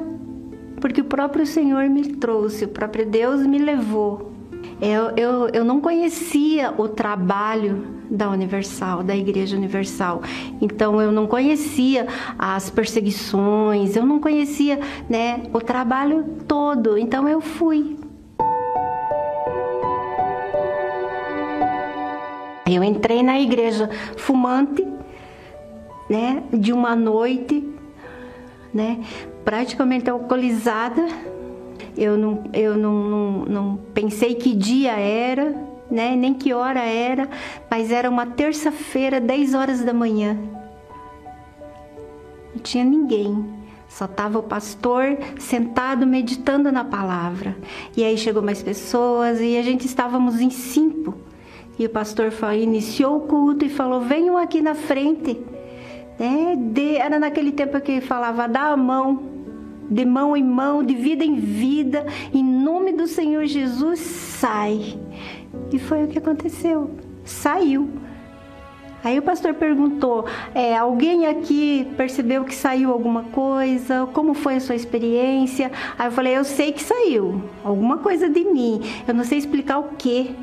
porque o próprio Senhor me trouxe, o próprio Deus me levou. Eu, eu, eu não conhecia o trabalho da Universal, da Igreja Universal. Então eu não conhecia as perseguições, eu não conhecia, né, o trabalho todo. Então eu fui. Eu entrei na igreja fumante, né, de uma noite, né, praticamente alcoolizada eu não, eu não, não, não pensei que dia era, né? nem que hora era, mas era uma terça-feira, 10 horas da manhã. Não tinha ninguém. Só estava o pastor sentado meditando na palavra. E aí chegou mais pessoas e a gente estávamos em cinco. E o pastor foi, iniciou o culto e falou: venham aqui na frente. É, de, era naquele tempo que falava: dá a mão de mão em mão, de vida em vida, em nome do Senhor Jesus, sai. E foi o que aconteceu. Saiu. Aí o pastor perguntou: é, alguém aqui percebeu que saiu alguma coisa? Como foi a sua experiência? Aí eu falei: eu sei que saiu alguma coisa de mim. Eu não sei explicar o que,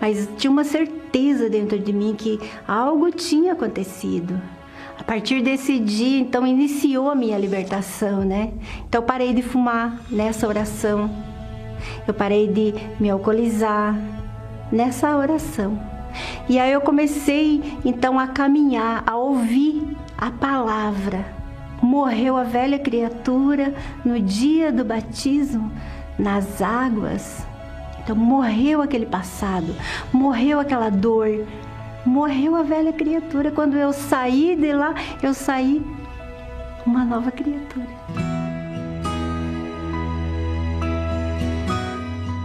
mas tinha uma certeza dentro de mim que algo tinha acontecido. A partir desse dia, então, iniciou a minha libertação, né? Então, parei de fumar nessa oração. Eu parei de me alcoolizar nessa oração. E aí eu comecei, então, a caminhar, a ouvir a palavra. Morreu a velha criatura no dia do batismo nas águas. Então, morreu aquele passado, morreu aquela dor, Morreu a velha criatura. Quando eu saí de lá, eu saí uma nova criatura.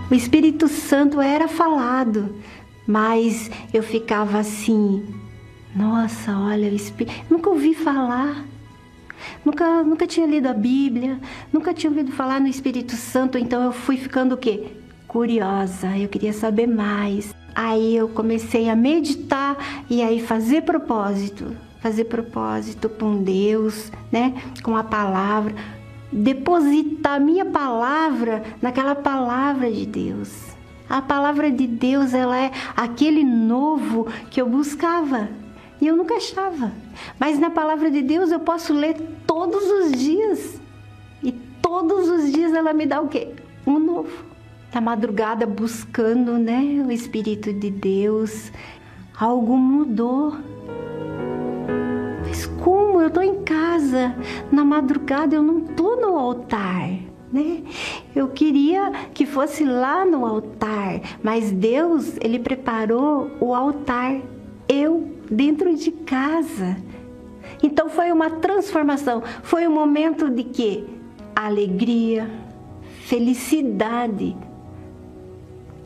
O Espírito Santo era falado, mas eu ficava assim: nossa, olha, o Espírito. Nunca ouvi falar. Nunca, nunca tinha lido a Bíblia, nunca tinha ouvido falar no Espírito Santo, então eu fui ficando o quê? Curiosa, eu queria saber mais. Aí eu comecei a meditar e aí fazer propósito, fazer propósito com Deus, né? Com a palavra, depositar a minha palavra naquela palavra de Deus. A palavra de Deus, ela é aquele novo que eu buscava e eu nunca achava. Mas na palavra de Deus eu posso ler todos os dias. E todos os dias ela me dá o quê? Um novo na madrugada buscando, né, o Espírito de Deus, algo mudou. Mas como eu estou em casa, na madrugada eu não estou no altar, né? Eu queria que fosse lá no altar, mas Deus, ele preparou o altar, eu dentro de casa. Então foi uma transformação, foi um momento de que alegria, felicidade,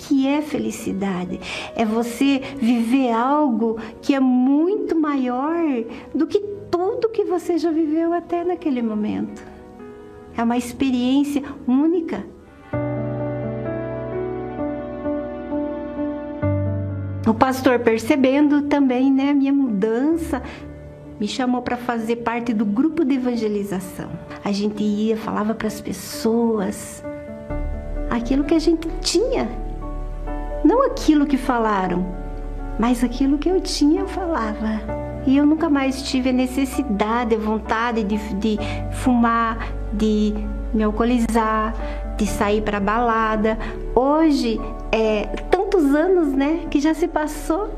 que é felicidade? É você viver algo que é muito maior do que tudo que você já viveu até naquele momento. É uma experiência única. O pastor percebendo também, né, a minha mudança, me chamou para fazer parte do grupo de evangelização. A gente ia, falava para as pessoas aquilo que a gente tinha, não aquilo que falaram, mas aquilo que eu tinha eu falava. E eu nunca mais tive a necessidade, a vontade de, de fumar, de me alcoolizar, de sair para balada. Hoje, é tantos anos, né, que já se passou.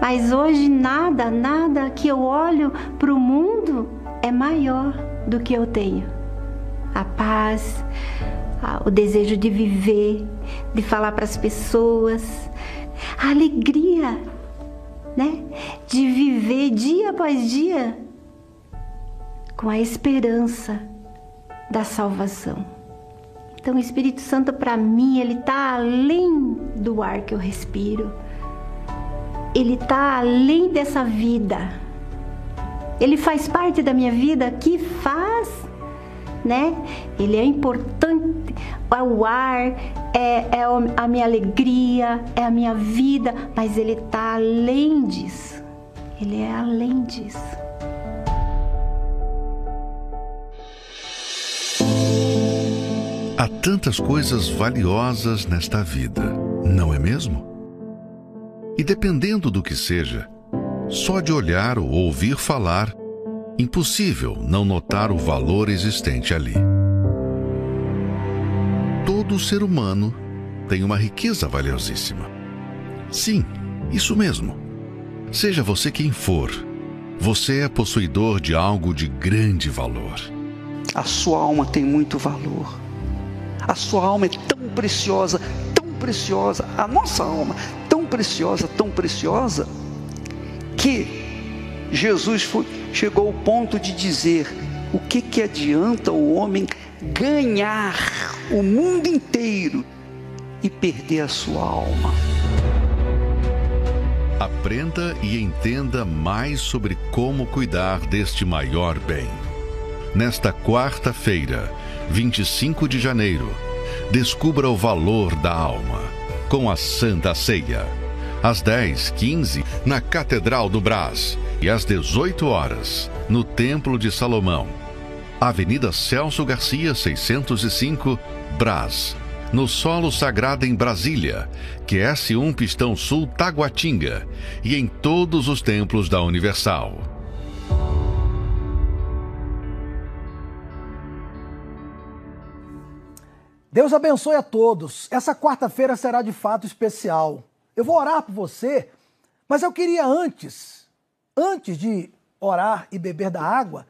Mas hoje nada, nada que eu olho para o mundo é maior do que eu tenho. A paz, o desejo de viver, de falar para as pessoas, a alegria, né? De viver dia após dia com a esperança da salvação. Então, o Espírito Santo para mim, ele está além do ar que eu respiro. Ele está além dessa vida. Ele faz parte da minha vida que faz, né? Ele é importante, é o ar, é, é a minha alegria, é a minha vida, mas ele está além disso. Ele é além disso. Há tantas coisas valiosas nesta vida, não é mesmo? E dependendo do que seja, só de olhar ou ouvir falar, impossível não notar o valor existente ali. Todo ser humano tem uma riqueza valiosíssima. Sim, isso mesmo. Seja você quem for, você é possuidor de algo de grande valor. A sua alma tem muito valor a sua alma é tão preciosa, tão preciosa, a nossa alma tão preciosa, tão preciosa, que Jesus foi, chegou ao ponto de dizer: o que, que adianta o homem ganhar o mundo inteiro e perder a sua alma? Aprenda e entenda mais sobre como cuidar deste maior bem. Nesta quarta-feira, 25 de janeiro, descubra o valor da alma com a Santa Ceia. Às 10, 15, na Catedral do Brás e às 18 horas, no Templo de Salomão. Avenida Celso Garcia, 605, Brás. No Solo Sagrado em Brasília, QS1 Pistão Sul Taguatinga e em todos os templos da Universal. Deus abençoe a todos. Essa quarta-feira será de fato especial. Eu vou orar por você, mas eu queria antes, antes de orar e beber da água,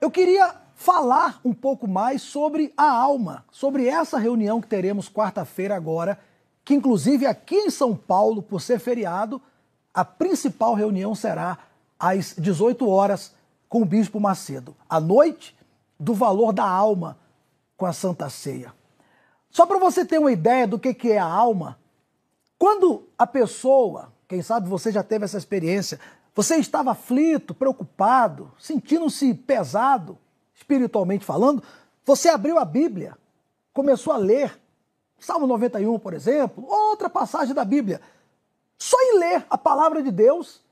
eu queria falar um pouco mais sobre a alma, sobre essa reunião que teremos quarta-feira agora, que inclusive aqui em São Paulo, por ser feriado, a principal reunião será às 18 horas com o Bispo Macedo. À noite, do valor da alma com a Santa Ceia. Só para você ter uma ideia do que, que é a alma, quando a pessoa, quem sabe você já teve essa experiência, você estava aflito, preocupado, sentindo-se pesado, espiritualmente falando, você abriu a Bíblia, começou a ler, Salmo 91, por exemplo, outra passagem da Bíblia. Só em ler a palavra de Deus,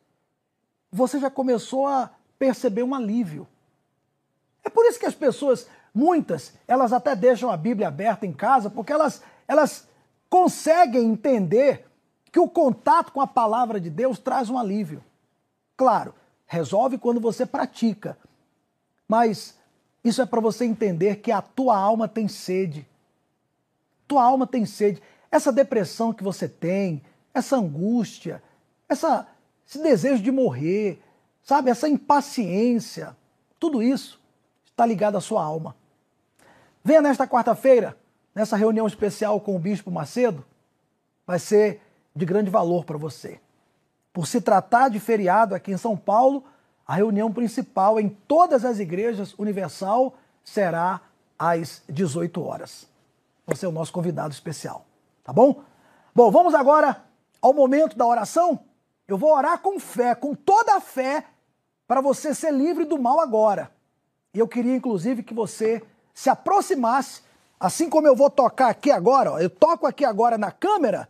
você já começou a perceber um alívio. É por isso que as pessoas Muitas, elas até deixam a Bíblia aberta em casa porque elas, elas conseguem entender que o contato com a palavra de Deus traz um alívio. Claro, resolve quando você pratica, mas isso é para você entender que a tua alma tem sede. Tua alma tem sede. Essa depressão que você tem, essa angústia, essa, esse desejo de morrer, sabe, essa impaciência, tudo isso está ligado à sua alma. Venha nesta quarta-feira, nessa reunião especial com o Bispo Macedo. Vai ser de grande valor para você. Por se tratar de feriado aqui em São Paulo, a reunião principal em todas as igrejas universal será às 18 horas. Você é o nosso convidado especial, tá bom? Bom, vamos agora ao momento da oração. Eu vou orar com fé, com toda a fé, para você ser livre do mal agora. E eu queria, inclusive, que você se aproximasse, assim como eu vou tocar aqui agora, ó, eu toco aqui agora na câmera,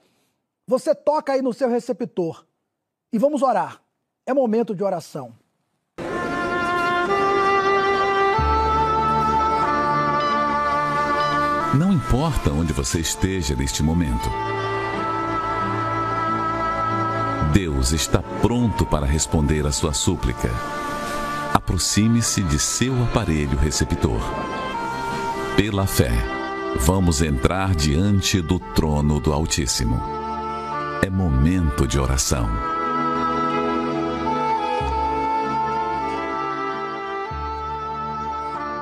você toca aí no seu receptor. E vamos orar. É momento de oração. Não importa onde você esteja neste momento, Deus está pronto para responder a sua súplica. Aproxime-se de seu aparelho receptor. Pela fé, vamos entrar diante do trono do Altíssimo. É momento de oração.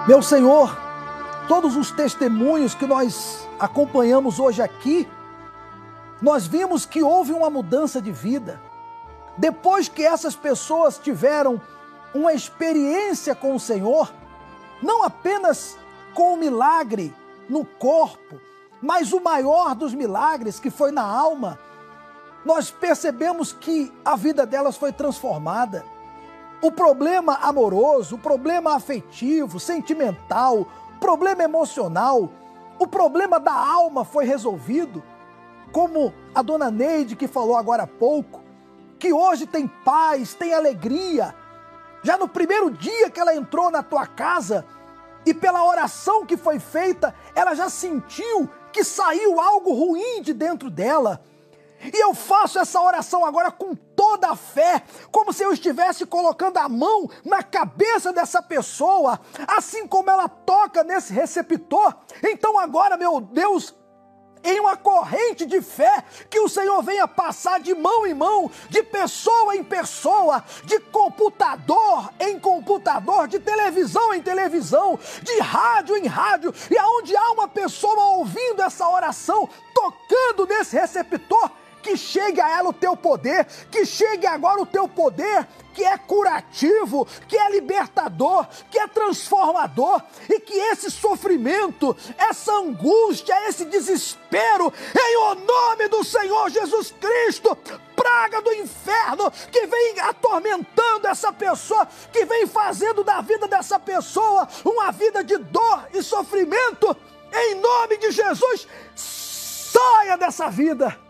Meu Senhor, todos os testemunhos que nós acompanhamos hoje aqui, nós vimos que houve uma mudança de vida. Depois que essas pessoas tiveram uma experiência com o Senhor, não apenas com o milagre no corpo, mas o maior dos milagres, que foi na alma, nós percebemos que a vida delas foi transformada. O problema amoroso, o problema afetivo, sentimental, problema emocional, o problema da alma foi resolvido. Como a dona Neide que falou agora há pouco, que hoje tem paz, tem alegria. Já no primeiro dia que ela entrou na tua casa e pela oração que foi feita, ela já sentiu que saiu algo ruim de dentro dela. E eu faço essa oração agora com toda a fé, como se eu estivesse colocando a mão na cabeça dessa pessoa, assim como ela toca nesse receptor. Então agora, meu Deus, em uma corrente de fé, que o Senhor venha passar de mão em mão, de pessoa em pessoa, de computador em computador, de televisão em televisão, de rádio em rádio, e aonde há uma pessoa ouvindo essa oração, tocando nesse receptor, que chegue a ela o teu poder, que chegue agora o teu poder, que é curativo, que é libertador, que é transformador, e que esse sofrimento, essa angústia, esse desespero, em o nome do Senhor Jesus Cristo, praga do inferno que vem atormentando essa pessoa, que vem fazendo da vida dessa pessoa uma vida de dor e sofrimento, em nome de Jesus, saia dessa vida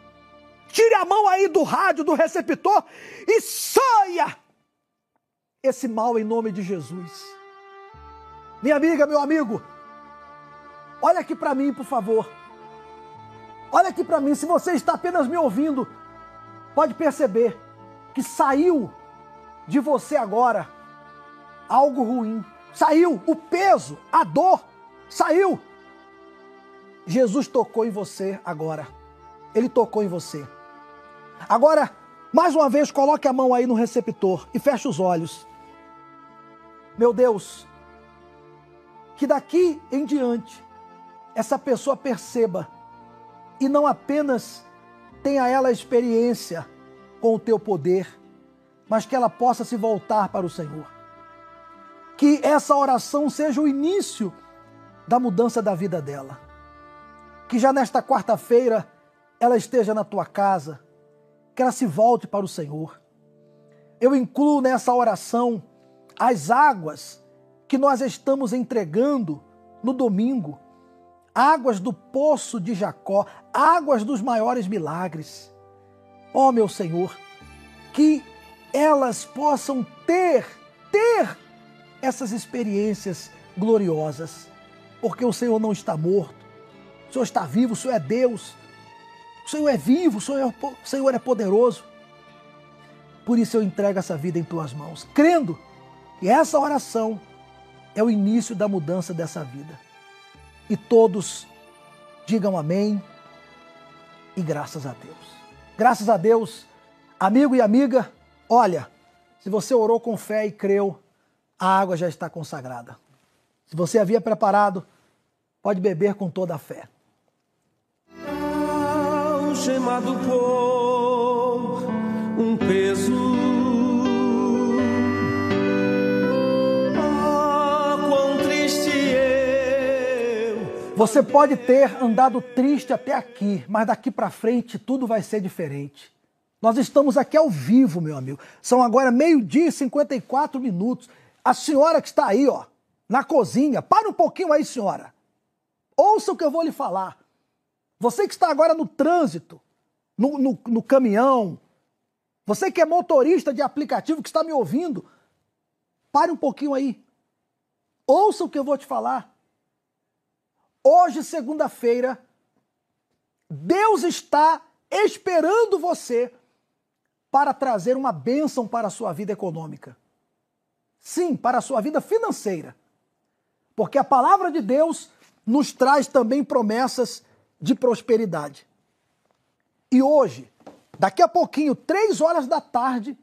Tire a mão aí do rádio, do receptor e saia esse mal em nome de Jesus. Minha amiga, meu amigo, olha aqui para mim, por favor. Olha aqui para mim, se você está apenas me ouvindo, pode perceber que saiu de você agora algo ruim. Saiu o peso, a dor, saiu. Jesus tocou em você agora. Ele tocou em você. Agora, mais uma vez, coloque a mão aí no receptor e feche os olhos. Meu Deus, que daqui em diante essa pessoa perceba e não apenas tenha ela experiência com o teu poder, mas que ela possa se voltar para o Senhor. Que essa oração seja o início da mudança da vida dela. Que já nesta quarta-feira ela esteja na tua casa, que ela se volte para o Senhor. Eu incluo nessa oração as águas que nós estamos entregando no domingo, águas do poço de Jacó, águas dos maiores milagres. Ó oh, meu Senhor, que elas possam ter, ter essas experiências gloriosas, porque o Senhor não está morto, o Senhor está vivo, o Senhor é Deus, o Senhor é vivo, o Senhor é, o Senhor é poderoso. Por isso eu entrego essa vida em tuas mãos, crendo que essa oração é o início da mudança dessa vida. E todos digam amém e graças a Deus. Graças a Deus, amigo e amiga, olha, se você orou com fé e creu, a água já está consagrada. Se você havia preparado, pode beber com toda a fé algemado por um peso. Ah, quão triste eu. Você pode ter andado triste até aqui, mas daqui para frente tudo vai ser diferente. Nós estamos aqui ao vivo, meu amigo. São agora meio-dia e 54 minutos. A senhora que está aí, ó, na cozinha, para um pouquinho aí, senhora. Ouça o que eu vou lhe falar. Você que está agora no trânsito, no, no, no caminhão, você que é motorista de aplicativo que está me ouvindo, pare um pouquinho aí. Ouça o que eu vou te falar. Hoje, segunda-feira, Deus está esperando você para trazer uma bênção para a sua vida econômica. Sim, para a sua vida financeira. Porque a palavra de Deus nos traz também promessas de prosperidade. E hoje, daqui a pouquinho, três horas da tarde,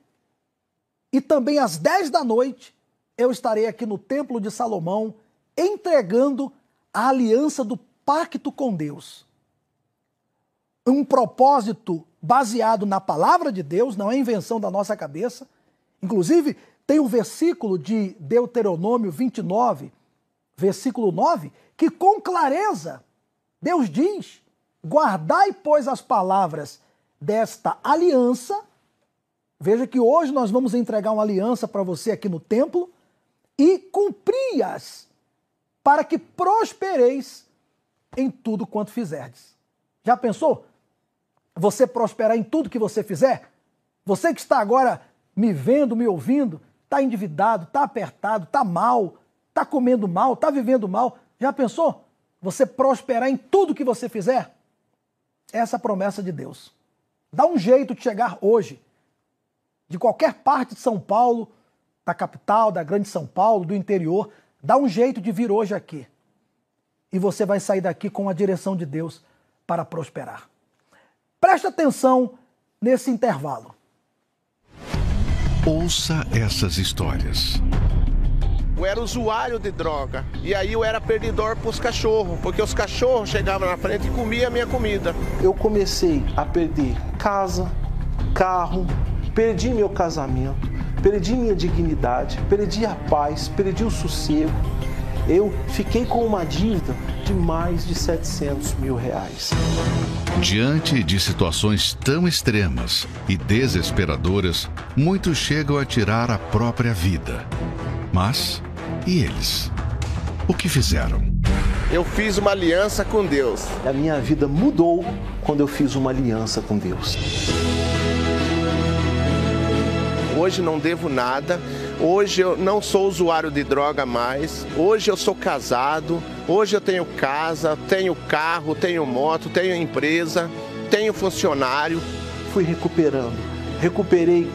e também às dez da noite, eu estarei aqui no Templo de Salomão entregando a aliança do pacto com Deus. Um propósito baseado na palavra de Deus, não é invenção da nossa cabeça. Inclusive, tem um versículo de Deuteronômio 29, versículo 9, que com clareza Deus diz: guardai, pois, as palavras desta aliança. Veja que hoje nós vamos entregar uma aliança para você aqui no templo e cumpri-as para que prospereis em tudo quanto fizerdes. Já pensou? Você prosperar em tudo que você fizer? Você que está agora me vendo, me ouvindo, está endividado, está apertado, está mal, está comendo mal, está vivendo mal. Já pensou? Você prosperar em tudo que você fizer? Essa é a promessa de Deus. Dá um jeito de chegar hoje, de qualquer parte de São Paulo, da capital, da grande São Paulo, do interior, dá um jeito de vir hoje aqui. E você vai sair daqui com a direção de Deus para prosperar. Preste atenção nesse intervalo. Ouça essas histórias. Eu era usuário de droga. E aí eu era perdidor para os cachorros, porque os cachorros chegavam na frente e comiam a minha comida. Eu comecei a perder casa, carro, perdi meu casamento, perdi minha dignidade, perdi a paz, perdi o sossego. Eu fiquei com uma dívida de mais de 700 mil reais. Diante de situações tão extremas e desesperadoras, muitos chegam a tirar a própria vida. Mas e eles? O que fizeram? Eu fiz uma aliança com Deus. A minha vida mudou quando eu fiz uma aliança com Deus. Hoje não devo nada. Hoje eu não sou usuário de droga mais. Hoje eu sou casado. Hoje eu tenho casa, tenho carro, tenho moto, tenho empresa, tenho funcionário. Fui recuperando. Recuperei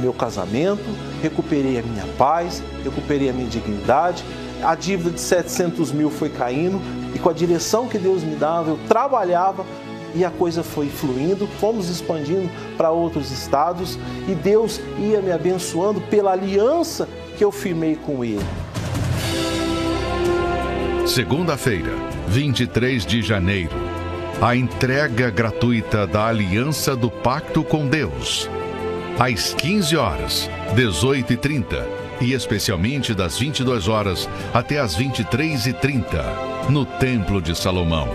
meu casamento, recuperei a minha paz, recuperei a minha dignidade. A dívida de 700 mil foi caindo e com a direção que Deus me dava, eu trabalhava e a coisa foi fluindo, fomos expandindo para outros estados e Deus ia me abençoando pela aliança que eu firmei com Ele. Segunda-feira, 23 de janeiro, a entrega gratuita da Aliança do Pacto com Deus. Às 15 horas, 18 e 30 e especialmente das 22 horas até as 23 e 30 no Templo de Salomão.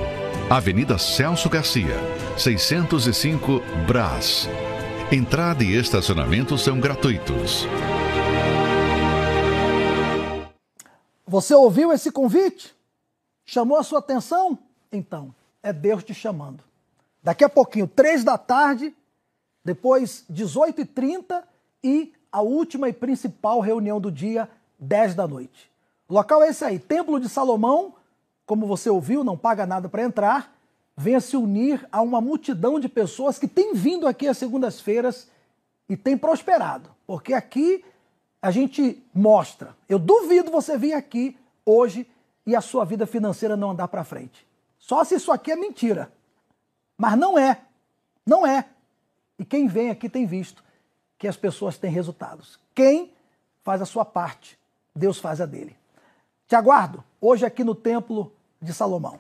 Avenida Celso Garcia, 605 Brás. Entrada e estacionamento são gratuitos. Você ouviu esse convite? Chamou a sua atenção? Então, é Deus te chamando. Daqui a pouquinho, três da tarde, depois 18h30 e a última e principal reunião do dia, 10 da noite. O local é esse aí, Templo de Salomão, como você ouviu, não paga nada para entrar, venha se unir a uma multidão de pessoas que têm vindo aqui às segundas-feiras e têm prosperado. Porque aqui a gente mostra. Eu duvido você vir aqui hoje e a sua vida financeira não andar para frente. Só se isso aqui é mentira. Mas não é. Não é. E quem vem aqui tem visto que as pessoas têm resultados. Quem faz a sua parte, Deus faz a dele. Te aguardo hoje aqui no Templo de Salomão.